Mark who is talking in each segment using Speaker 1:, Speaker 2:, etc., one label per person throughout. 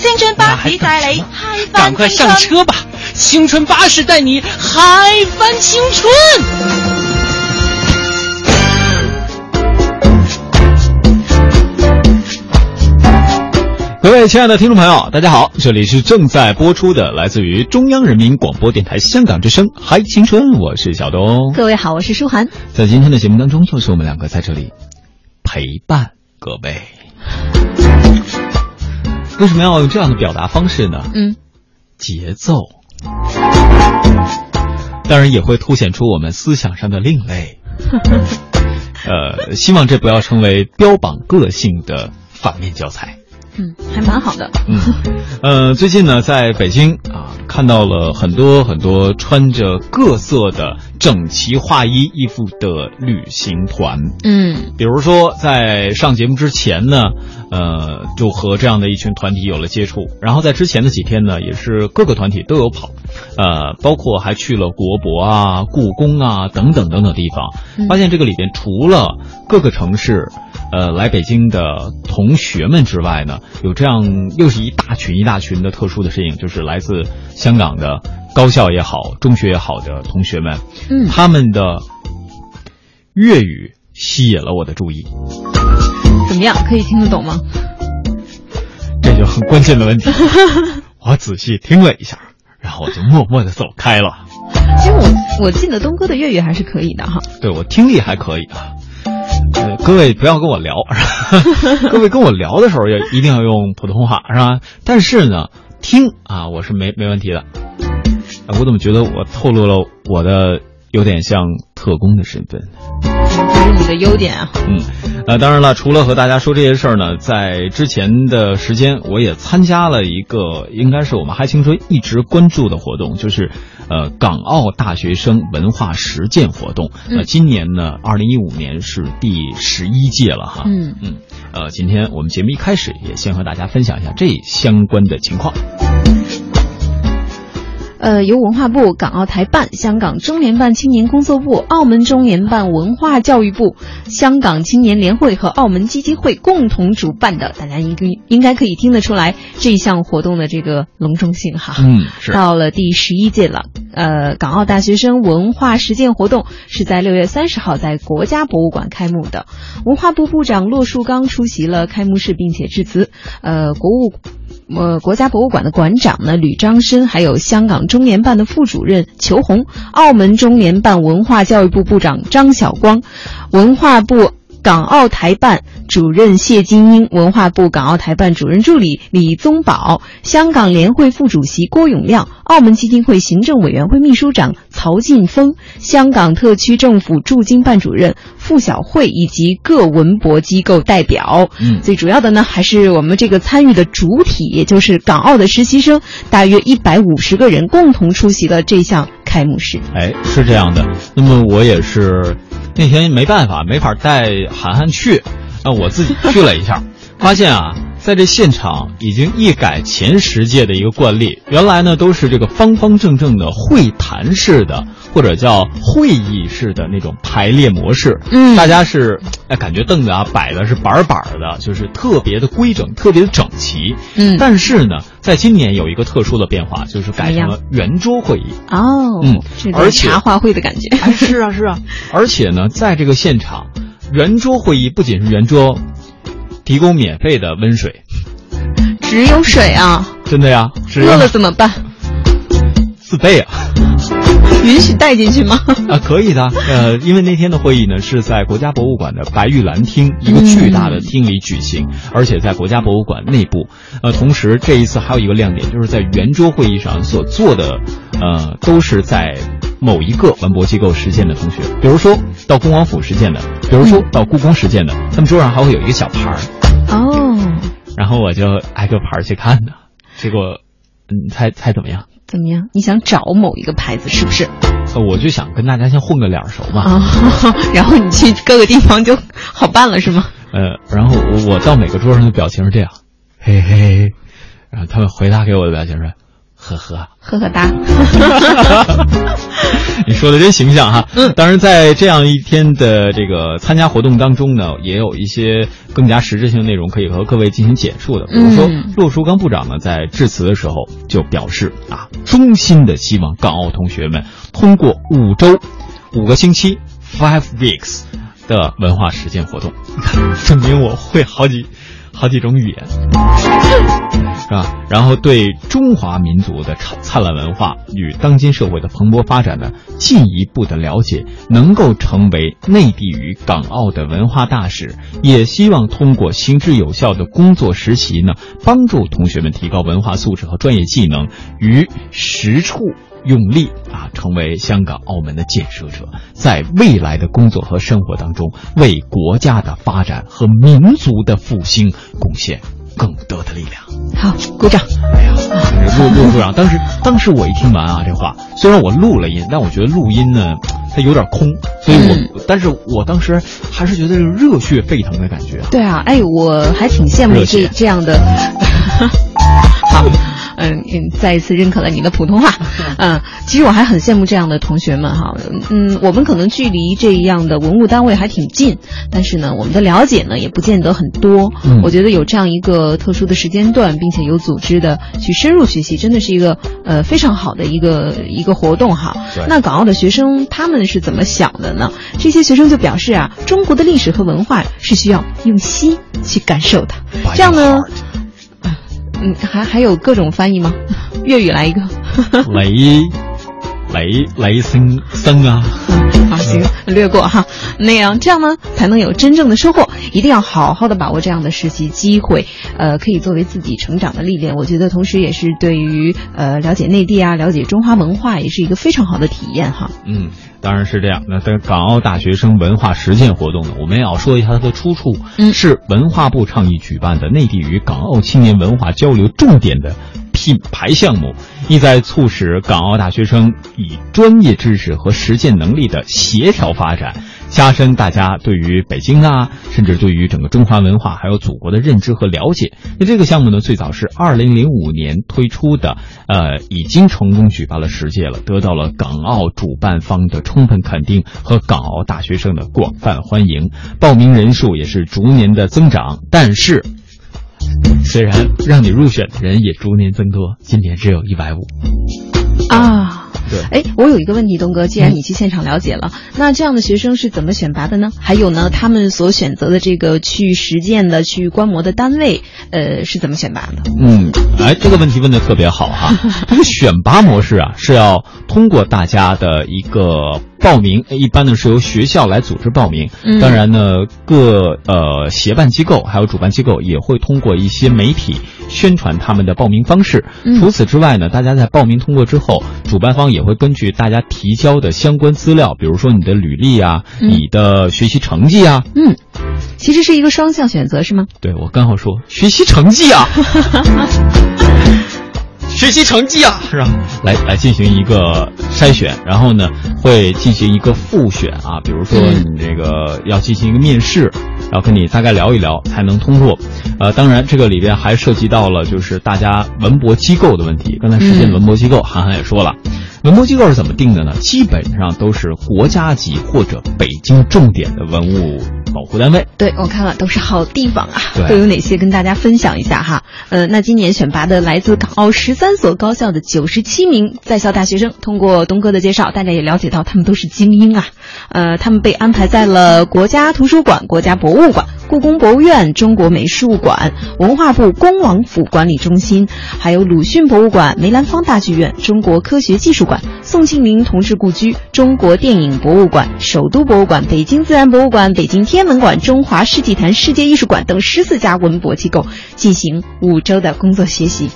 Speaker 1: 青春巴士带你嗨翻
Speaker 2: 赶快上车吧！青春巴士带你嗨翻青春。
Speaker 3: 各位亲爱的听众朋友，大家好，这里是正在播出的，来自于中央人民广播电台香港之声《嗨青春》，我是小东。
Speaker 1: 各位好，我是舒涵。
Speaker 3: 在今天的节目当中，又是我们两个在这里陪伴各位。为什么要用这样的表达方式呢？
Speaker 1: 嗯，
Speaker 3: 节奏，当然也会凸显出我们思想上的另类。呃，希望这不要成为标榜个性的反面教材。
Speaker 1: 嗯，还蛮好的。
Speaker 3: 嗯，呃，最近呢，在北京啊，看到了很多很多穿着各色的整齐划一衣服的旅行团。
Speaker 1: 嗯，
Speaker 3: 比如说在上节目之前呢，呃，就和这样的一群团体有了接触。然后在之前的几天呢，也是各个团体都有跑，呃，包括还去了国博啊、故宫啊等等等等地方。发现这个里边除了各个城市。呃，来北京的同学们之外呢，有这样又是一大群一大群的特殊的身影，就是来自香港的高校也好、中学也好的同学们，
Speaker 1: 嗯，
Speaker 3: 他们的粤语吸引了我的注意。
Speaker 1: 怎么样？可以听得懂吗？
Speaker 3: 这就很关键的问题。我仔细听了一下，然后我就默默的走开了。
Speaker 1: 其实我我记得东哥的粤语还是可以的哈。
Speaker 3: 对我听力还可以啊。呃，各位不要跟我聊，各位跟我聊的时候要一定要用普通话，是吧？但是呢，听啊，我是没没问题的。我怎么觉得我透露了我的有点像特工的身份？
Speaker 1: 这是你的优点啊。
Speaker 3: 嗯，呃，当然了，除了和大家说这些事儿呢，在之前的时间，我也参加了一个应该是我们嗨青春一直关注的活动，就是呃港澳大学生文化实践活动。呃，今年呢，二零一五年是第十一届了哈。
Speaker 1: 嗯
Speaker 3: 嗯，呃，今天我们节目一开始也先和大家分享一下这相关的情况。
Speaker 1: 呃，由文化部、港澳台办、香港中联办青年工作部、澳门中联办文化教育部、香港青年联会和澳门基金会共同主办的，大家应该应该可以听得出来这一项活动的这个隆重性哈。
Speaker 3: 嗯，是
Speaker 1: 到了第十一届了。呃，港澳大学生文化实践活动是在六月三十号在国家博物馆开幕的，文化部部长骆树刚出席了开幕式，并且致辞。呃，国务。呃，国家博物馆的馆长呢吕章申，还有香港中联办的副主任裘红，澳门中联办文化教育部部长张晓光，文化部港澳台办主任谢金英，文化部港澳台办主任助理李宗宝，香港联会副主席郭永亮，澳门基金会行政委员会秘书长曹劲峰，香港特区政府驻京办主任傅晓慧以及各文博机构代表。
Speaker 3: 嗯，
Speaker 1: 最主要的呢，还是我们这个参与的主体，也就是港澳的实习生，大约一百五十个人共同出席了这项开幕式。
Speaker 3: 哎，是这样的。那么我也是那天没办法，没法带涵涵去，那我自己去了一下，发现啊，在这现场已经一改前十届的一个惯例，原来呢都是这个方方正正的会谈式的或者叫会议式的那种排列模式，
Speaker 1: 嗯
Speaker 3: 大家是哎感觉凳子啊摆的是板板的，就是特别的规整，特别的整齐。
Speaker 1: 嗯
Speaker 3: 但是呢，在今年有一个特殊的变化，就是改成了圆桌会议。
Speaker 1: 哦，
Speaker 3: 嗯而且
Speaker 1: 茶话会的感觉。
Speaker 3: 哎，是啊，是啊，而且呢，在这个现场，圆桌会议不仅是圆桌，提供免费的温水，
Speaker 1: 只有水啊，
Speaker 3: 真的呀，是
Speaker 1: 饿了怎么办？
Speaker 3: 自备啊
Speaker 1: 允许带进去吗？
Speaker 3: 啊，可以的。呃，因为那天的会议呢是在国家博物馆的白玉兰厅一个巨大的厅里举行，而且在国家博物馆内部。呃，同时这一次还有一个亮点，就是在圆桌会议上所做的，呃，都是在某一个文博机构实践的同学，比如说到恭王府实践的，比如说到故宫实践的，他们桌上还会有一个小牌儿。
Speaker 1: 哦，
Speaker 3: 然后我就挨个牌儿去看呢，结果你猜猜怎么样？
Speaker 1: 怎么样？你想找某一个牌子是不是？
Speaker 3: 呃我就想跟大家先混个脸熟嘛。
Speaker 1: 啊，然后你去各个地方就好办了是吗？
Speaker 3: 呃，然后我我到每个桌上的表情是这样，嘿嘿嘿，然后他们回答给我的表情是，呵呵。
Speaker 1: 呵呵哒。
Speaker 3: 你说的真形象哈。嗯，当然，在这样一天的这个参加活动当中呢，也有一些更加实质性的内容可以和各位进行简述的。比如说，
Speaker 1: 嗯
Speaker 3: 骆树刚部长呢在致辞的时候就表示啊，衷心的希望港澳同学们通过五周、五个星期 （five weeks） 的文化实践活动，证明我会好几好几种语言。是吧？然后对中华民族的灿烂文化与当今社会的蓬勃发展呢，进一步的了解，能够成为内地与港澳的文化大使。也希望通过行之有效的工作实习呢，帮助同学们提高文化素质和专业技能，于实处用力啊，成为香港、澳门的建设者，在未来的工作和生活当中，为国家的发展和民族的复兴贡献更多的力量。
Speaker 1: 好，鼓掌。
Speaker 3: 哎呀，陆陆处长，当时当时我一听完啊，这话虽然我录了音，但我觉得录音呢它有点空，所以我，但是我当时还是觉得热血沸腾的感觉啊。
Speaker 1: 对啊，哎，我还挺羡慕这这样的。好，嗯嗯，再一次认可了你的普通话。嗯，其实我还很羡慕这样的同学们哈。嗯，我们可能距离这样的文物单位还挺近，但是呢，我们的了解呢也不见得很多。
Speaker 3: 嗯
Speaker 1: 我觉得有这样一个特殊的时间段，并且有组织的去深入学习，真的是一个呃非常好的一个一个活动哈。那港澳的学生他们是怎么想的呢？这些学生就表示啊，中国的历史和文化是需要用心去感受的。这样呢，嗯，还还有各种翻译吗？粤语来一个。
Speaker 3: 雷雷雷森森啊，
Speaker 1: 好，行，略过哈。那样这样呢，才能有真正的收获。一定要好好的把握这样的实习机会，呃，可以作为自己成长的历练。我觉得，同时也是对于呃了解内地啊、了解中华文化，也是一个非常好的体验哈。
Speaker 3: 嗯，当然是这样。那在港澳大学生文化实践活动呢，我们也要说一下它的出处，
Speaker 1: 嗯
Speaker 3: 是文化部倡议举办的内地与港澳青年文化交流重点的品牌项目，意在促使港澳大学生以专业知识和实践能力的协调发展，加深大家对于北京啊，甚至对于整个中华文化还有祖国的认知和了解。那这个项目呢，最早是二零零五年推出的，呃，已经成功举办了十届了，得到了港澳主办方的充分肯定和港澳大学生的广泛欢迎，报名人数也是逐年的增长。但是，虽然让你入选的人也逐年增多，今年只有一百五。
Speaker 1: 啊。
Speaker 3: 对
Speaker 1: 哎，我有一个问题，东哥，既然你去现场了解了，那这样的学生是怎么选拔的呢？还有呢，他们所选择的这个去实践的、去观摩的单位，呃，是怎么选拔的？
Speaker 3: 嗯，哎，这个问题问的特别好哈。这个选拔模式啊，是要通过大家的一个报名，一般呢是由学校来组织报名。
Speaker 1: 嗯
Speaker 3: 当然呢，各呃协办机构还有主办机构也会通过一些媒体宣传他们的报名方式。
Speaker 1: 嗯
Speaker 3: 除此之外呢，大家在报名通过之后，主办方也会根据大家提交的相关资料，比如说你的履历啊、
Speaker 1: 嗯
Speaker 3: 你的学习成绩啊，
Speaker 1: 嗯，其实是一个双向选择，是吗？
Speaker 3: 对我刚好说学习成绩啊，学习成绩啊，是吧？来来进行一个筛选，然后呢会进行一个复选啊，比如说
Speaker 1: 嗯
Speaker 3: 你这个要进行一个面试，然后跟你大概聊一聊才能通过。呃，当然这个里边还涉及到了就是大家文博机构的问题。刚才实践文博机构，韩寒也说了。文博机构是怎么定的呢？基本上都是国家级或者北京重点的文物保护单位。
Speaker 1: 对，我看了都是好地方啊，
Speaker 3: 对
Speaker 1: 都有哪些跟大家分享一下哈。呃，那今年选拔的来自港澳十三所高校的九十七名在校大学生，通过东哥的介绍，大家也了解到他们都是精英啊。呃，他们被安排在了国家图书馆、国家博物馆、故宫博物院、中国美术馆、文化部恭王府管理中心，还有鲁迅博物馆、梅兰芳大剧院、中国科学技术馆、宋庆龄同志故居、中国电影博物馆、首都博物馆、北京自然博物馆、北京天文馆、中华世纪坛世界艺术馆等十四家文博机构进行五周的工作学习。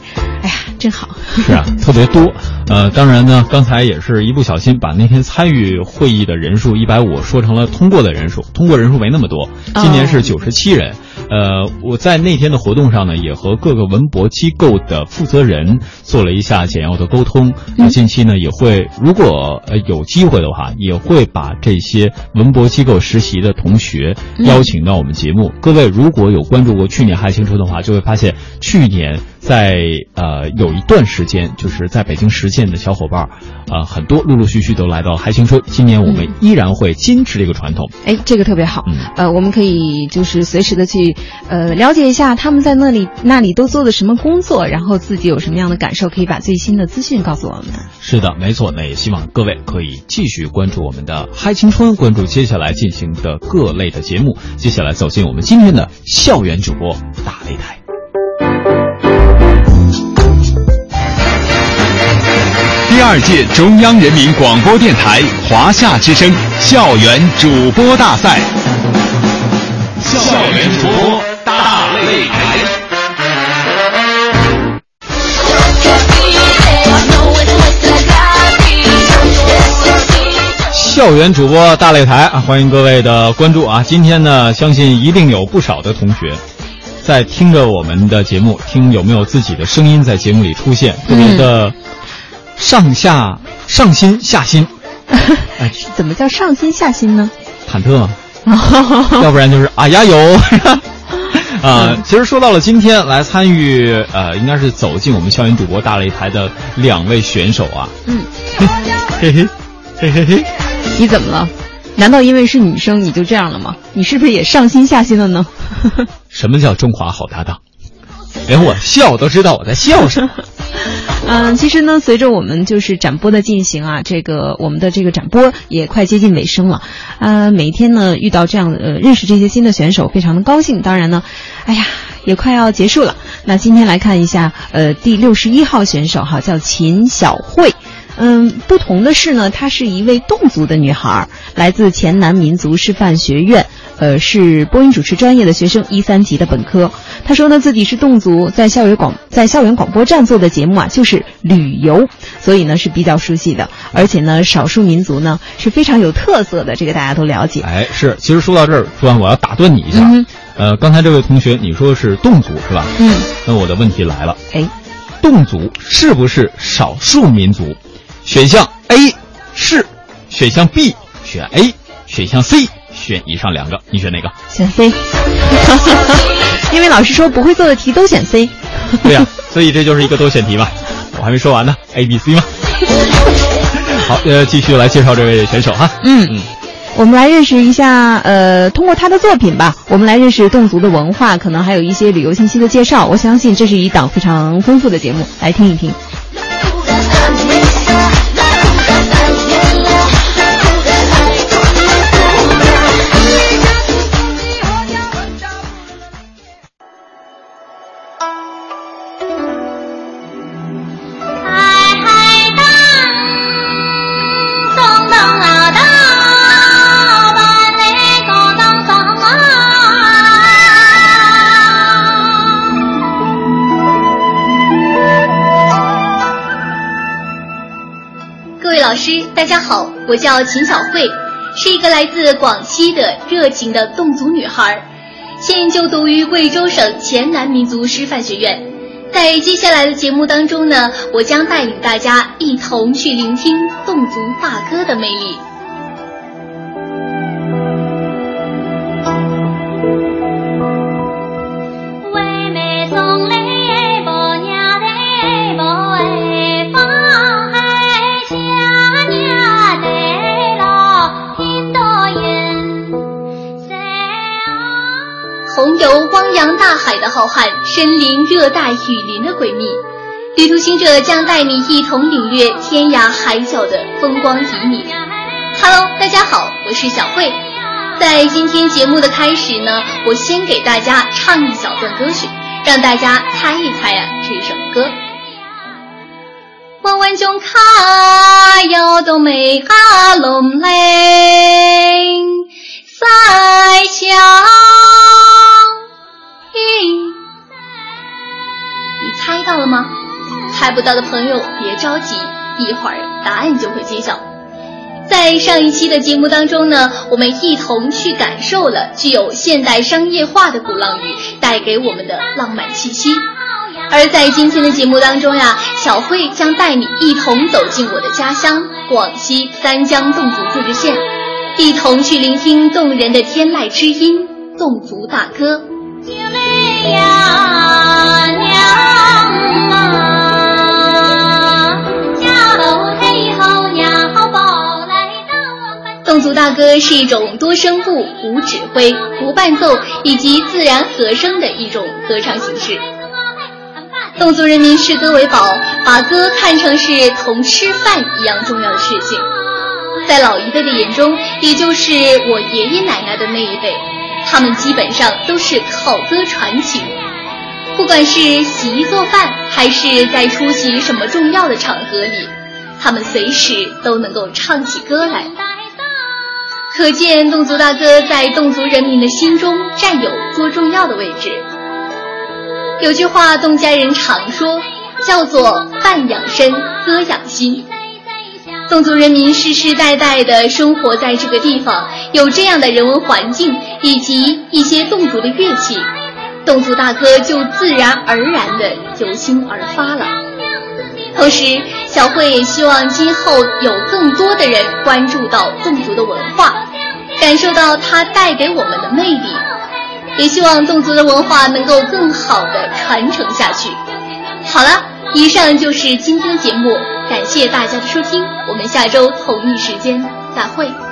Speaker 1: 哎呀，真好！
Speaker 3: 是啊，特别多。呃，当然呢，刚才也是一不小心把那天参与会议的人数一百五说成了通过的人数，通过人数没那么多。今年是九十七人。呃，我在那天的活动上呢，也和各个文博机构的负责人做了一下简要的沟通。那近期呢，也会如果呃有机会的话，也会把这些文博机构实习的同学邀请到我们节目。各位如果有关注过去年嗨青春的话，就会发现去年在呃有一段时间，就是在北京实践的小伙伴，呃很多陆陆续续都来到嗨青春。今年我们依然会坚持这个传统。
Speaker 1: 哎，这个特别好。
Speaker 3: 嗯
Speaker 1: 呃，我们可以就是随时的去呃了解一下他们在那里那里都做的什么工作，然后自己有什么样的感受，可以把最新的资讯告诉我们。
Speaker 3: 是的，没错。那也希望各位可以继续关注我们的嗨青春，关注接下来进行的各类的节目。接下来走进我们今天的校园主播大擂台。
Speaker 4: 二届中央人民广播电台华夏之声校园主播大赛，校园主播大擂台。
Speaker 3: 校园主播大擂台啊，欢迎各位的关注啊！今天呢，相信一定有不少的同学在听着我们的节目，听有没有自己的声音在节目里出现，特别的上下上心下心，哎，
Speaker 1: 怎么叫上心下心呢？
Speaker 3: 忐忑嘛，要不然就是啊呀有。啊，其实说到了今天来参与，呃，应该是走进我们校园主播大擂台的两位选手啊，
Speaker 1: 嗯，
Speaker 3: 嘿嘿，嘿嘿嘿，
Speaker 1: 你怎么了？难道因为是女生你就这样了吗？你是不是也上心下心了呢？
Speaker 3: 什么叫中华好搭档？连我笑都知道我在笑什么。
Speaker 1: 嗯，其实呢，随着我们就是展播的进行啊，这个我们的这个展播也快接近尾声了。呃，每天呢遇到这样呃认识这些新的选手，非常的高兴。当然呢，哎呀，也快要结束了。那今天来看一下，呃，第六十一号选手哈，叫秦小慧。嗯，不同的是呢，她是一位侗族的女孩，来自黔南民族师范学院，呃，是播音主持专业的学生，一三级的本科。他说呢，自己是侗族，在校园广在校园广播站做的节目啊，就是旅游，所以呢是比较熟悉的。而且呢，少数民族呢是非常有特色的，这个大家都了解。
Speaker 3: 哎，是，其实说到这儿，朱安，我要打断你一下。
Speaker 1: 嗯
Speaker 3: 呃，刚才这位同学你说是侗族是吧？
Speaker 1: 嗯，
Speaker 3: 那我的问题来了，
Speaker 1: 哎，
Speaker 3: 侗族是不是少数民族？选项 A 是，选项 B 选 A，选项 C 选以上两个，你选哪个？
Speaker 1: 选 C，因为老师说不会做的题都选 C。
Speaker 3: 对呀、所以这就是一个多选题嘛。我还没说完呢，A、B、C 嘛。好，呃，继续来介绍这位选手哈。
Speaker 1: 嗯
Speaker 3: 嗯，
Speaker 1: 我们来认识一下，呃，通过他的作品吧，我们来认识侗族的文化，可能还有一些旅游信息的介绍。我相信这是一档非常丰富的节目，来听一听。
Speaker 5: 老师，大家好，我叫秦小慧，是一个来自广西的热情的侗族女孩，现就读于贵州省黔南民族师范学院。在接下来的节目当中呢，我将带领大家一同去聆听侗族大歌的魅力。啊？同游汪洋大海的浩瀚，身临热带雨林的诡秘，旅途行者将带你一同领略天涯海角的风光旖旎。Hello，大家好，我是小慧。在今天节目的开始呢，我先给大家唱一小段歌曲，让大家猜一猜啊这首歌。弯弯中卡有多美哈龙嘞，塞小雨。你猜到了吗？猜不到的朋友别着急，一会儿答案就会揭晓。在上一期的节目当中呢，我们一同去感受了具有现代商业化的鼓浪屿带给我们的浪漫气息。而在今天的节目当中呀，小慧将带你一同走进我的家乡广西三江侗族自治县，一同去聆听动人的天籁之音——侗族大歌。侗族大歌是一种多声部、无指挥、无伴奏以及自然和声的一种歌唱形式。侗族人民视歌为宝，把歌看成是同吃饭一样重要的事情。在老一辈的眼中，也就是我爷爷奶奶的那一辈，他们基本上都是靠歌传情。不管是洗衣做饭，还是在出席什么重要的场合里，他们随时都能够唱起歌来。可见侗族大歌在侗族人民的心中占有多重要的位置。有句话，侗家人常说，叫做“饭养身，歌养心”。侗族人民世世代代的生活在这个地方，有这样的人文环境以及一些侗族的乐器，侗族大歌就自然而然的由心而发了。同时，小慧也希望今后有更多的人关注到侗族的文化，感受到它带给我们的魅力。也希望侗族的文化能够更好的传承下去。好了，以上就是今天的节目，感谢大家的收听，我们下周同一时间再会。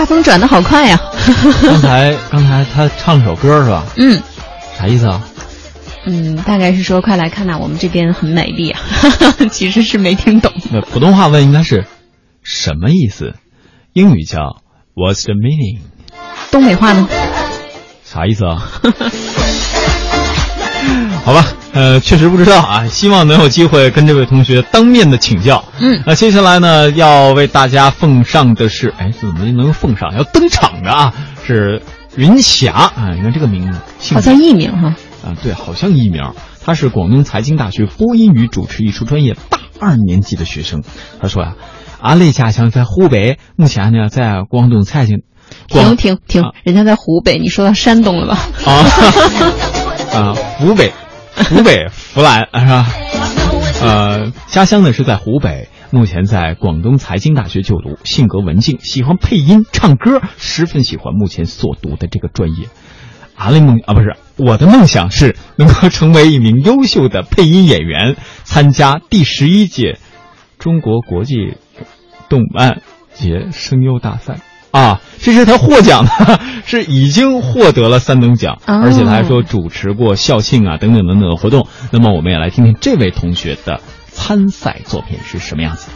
Speaker 1: 画风转的好快呀！
Speaker 3: 刚才刚才他唱了首歌是吧？
Speaker 1: 嗯
Speaker 3: 啥意思啊？
Speaker 1: 嗯，大概是说快来看呐，我们这边很美丽啊。其实是没听懂。
Speaker 3: 那普通话问应该是什么意思？英语叫 What's the meaning？
Speaker 1: 东北话呢？
Speaker 3: 啥意思啊？好吧，呃，确实不知道啊，希望能有机会跟这位同学当面的请教。
Speaker 1: 嗯，
Speaker 3: 那接下来呢，要为大家奉上的是，哎，怎么能奉上？要登场的啊，是云霞啊，你看这个名字，姓
Speaker 1: 好像艺名哈。
Speaker 3: 啊，对，好像艺名。他是广东财经大学播音与主持艺术专业大二年级的学生。他说呀、阿磊家乡在湖北，目前呢在广东财经。广
Speaker 1: 停停停
Speaker 3: 啊，
Speaker 1: 人家在湖北，你说到山东了吧？
Speaker 3: 啊啊，湖北，湖北湖南是吧？呃，家乡呢是在湖北，目前在广东财经大学就读，性格文静，喜欢配音、唱歌，十分喜欢目前所读的这个专业。阿雷梦啊，不是我的梦想是能够成为一名优秀的配音演员，参加第十一届中国国际动漫节声优大赛。啊，这是他获奖的，是已经获得了三等奖，
Speaker 1: 哦
Speaker 3: 而且他还说主持过校庆啊等等等等的活动。那么我们也来听听这位同学的参赛作品是什么样子。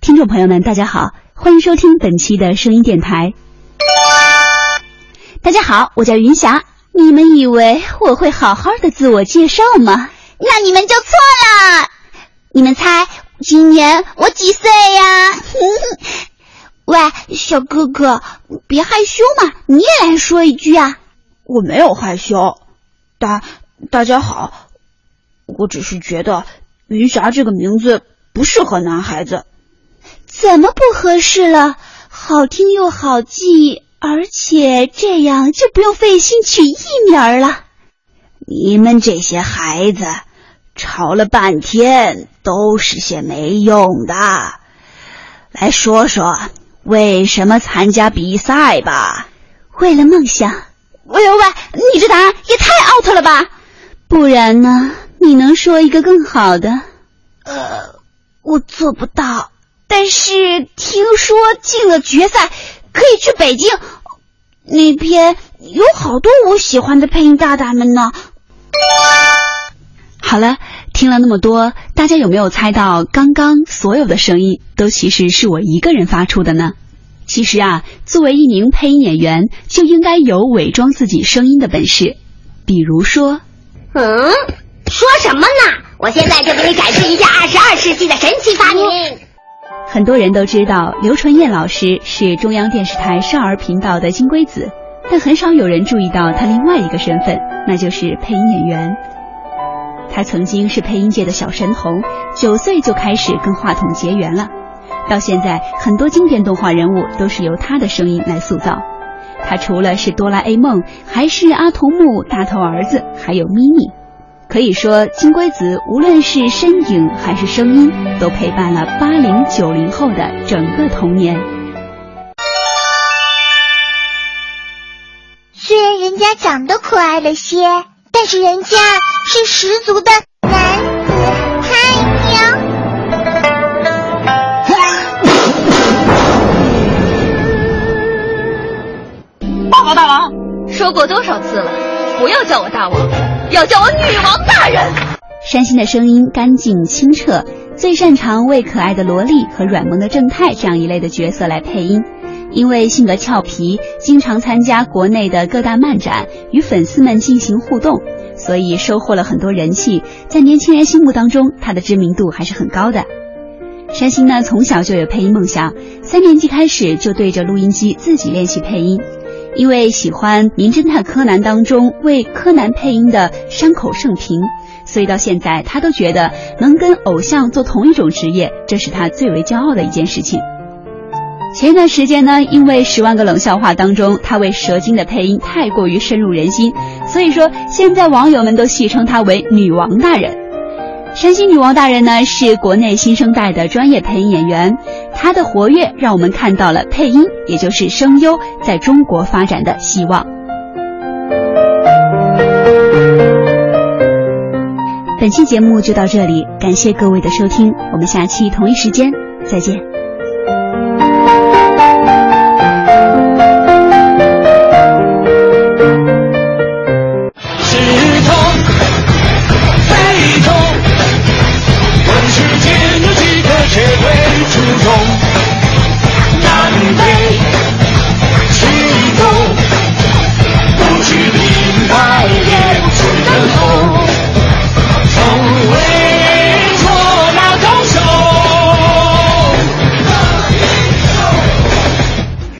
Speaker 6: 听众朋友们，大家好，欢迎收听本期的声音电台。大家好，我叫云霞。你们以为我会好好的自我介绍吗？那你们就错了。你们猜今年我几岁呀？喂，小哥哥，别害羞嘛，你也来说一句啊。
Speaker 7: 我没有害羞，大大家好，我只是觉得云霞这个名字不适合男孩子。
Speaker 6: 怎么不合适了？好听又好记，而且这样就不用费心取艺名儿了。
Speaker 7: 你们这些孩子，吵了半天都是些没用的。来说说为什么参加比赛吧？
Speaker 6: 为了梦想。
Speaker 7: 喂喂喂，你这答案也太 out 了吧！
Speaker 6: 不然呢？你能说一个更好的？
Speaker 7: 呃，我做不到。但是听说进了决赛可以去北京，那边
Speaker 8: 有好多我喜欢的配音大大们呢。
Speaker 6: 好了，听了那么多，大家有没有猜到刚刚所有的声音都其实是我一个人发出的呢？其实啊，作为一名配音演员，就应该有伪装自己声音的本事。比如说，
Speaker 9: 嗯，说什么呢？我现在就给你展示一下二十二世纪的神奇发明。
Speaker 6: 很多人都知道刘纯燕老师是中央电视台少儿频道的金龟子，但很少有人注意到她另外一个身份，那就是配音演员。她曾经是配音界的小神童，九岁就开始跟话筒结缘了。到现在，很多经典动画人物都是由她的声音来塑造。她除了是哆啦 A 梦，还是阿童木大头儿子，还有咪咪。可以说，金龟子无论是身影还是声音，都陪伴了八零九零后的整个童年。
Speaker 10: 虽然人家长得可爱了些，但是人家是十足的男子汉呀！
Speaker 11: 报告大王，说过多少次了，不要叫我大王，要叫我女王大人。
Speaker 6: 山新的声音干净清澈，最擅长为可爱的萝莉和软萌的正太这样一类的角色来配音。因为性格俏皮，经常参加国内的各大漫展，与粉丝们进行互动，所以收获了很多人气。在年轻人心目当中，他的知名度还是很高的。山新呢，从小就有配音梦想，三年级开始就对着录音机自己练习配音。因为喜欢《名侦探柯南》当中为柯南配音的山口胜平，所以到现在他都觉得能跟偶像做同一种职业，这是他最为骄傲的一件事情。前一段时间呢，因为《十万个冷笑话》当中他为蛇精的配音太过于深入人心，所以说现在网友们都戏称他为“女王大人”。山西女王大人呢，是国内新生代的专业配音演员，她的活跃让我们看到了配音，也就是声优在中国发展的希望。本期节目就到这里，感谢各位的收听，我们下期同一时间再见。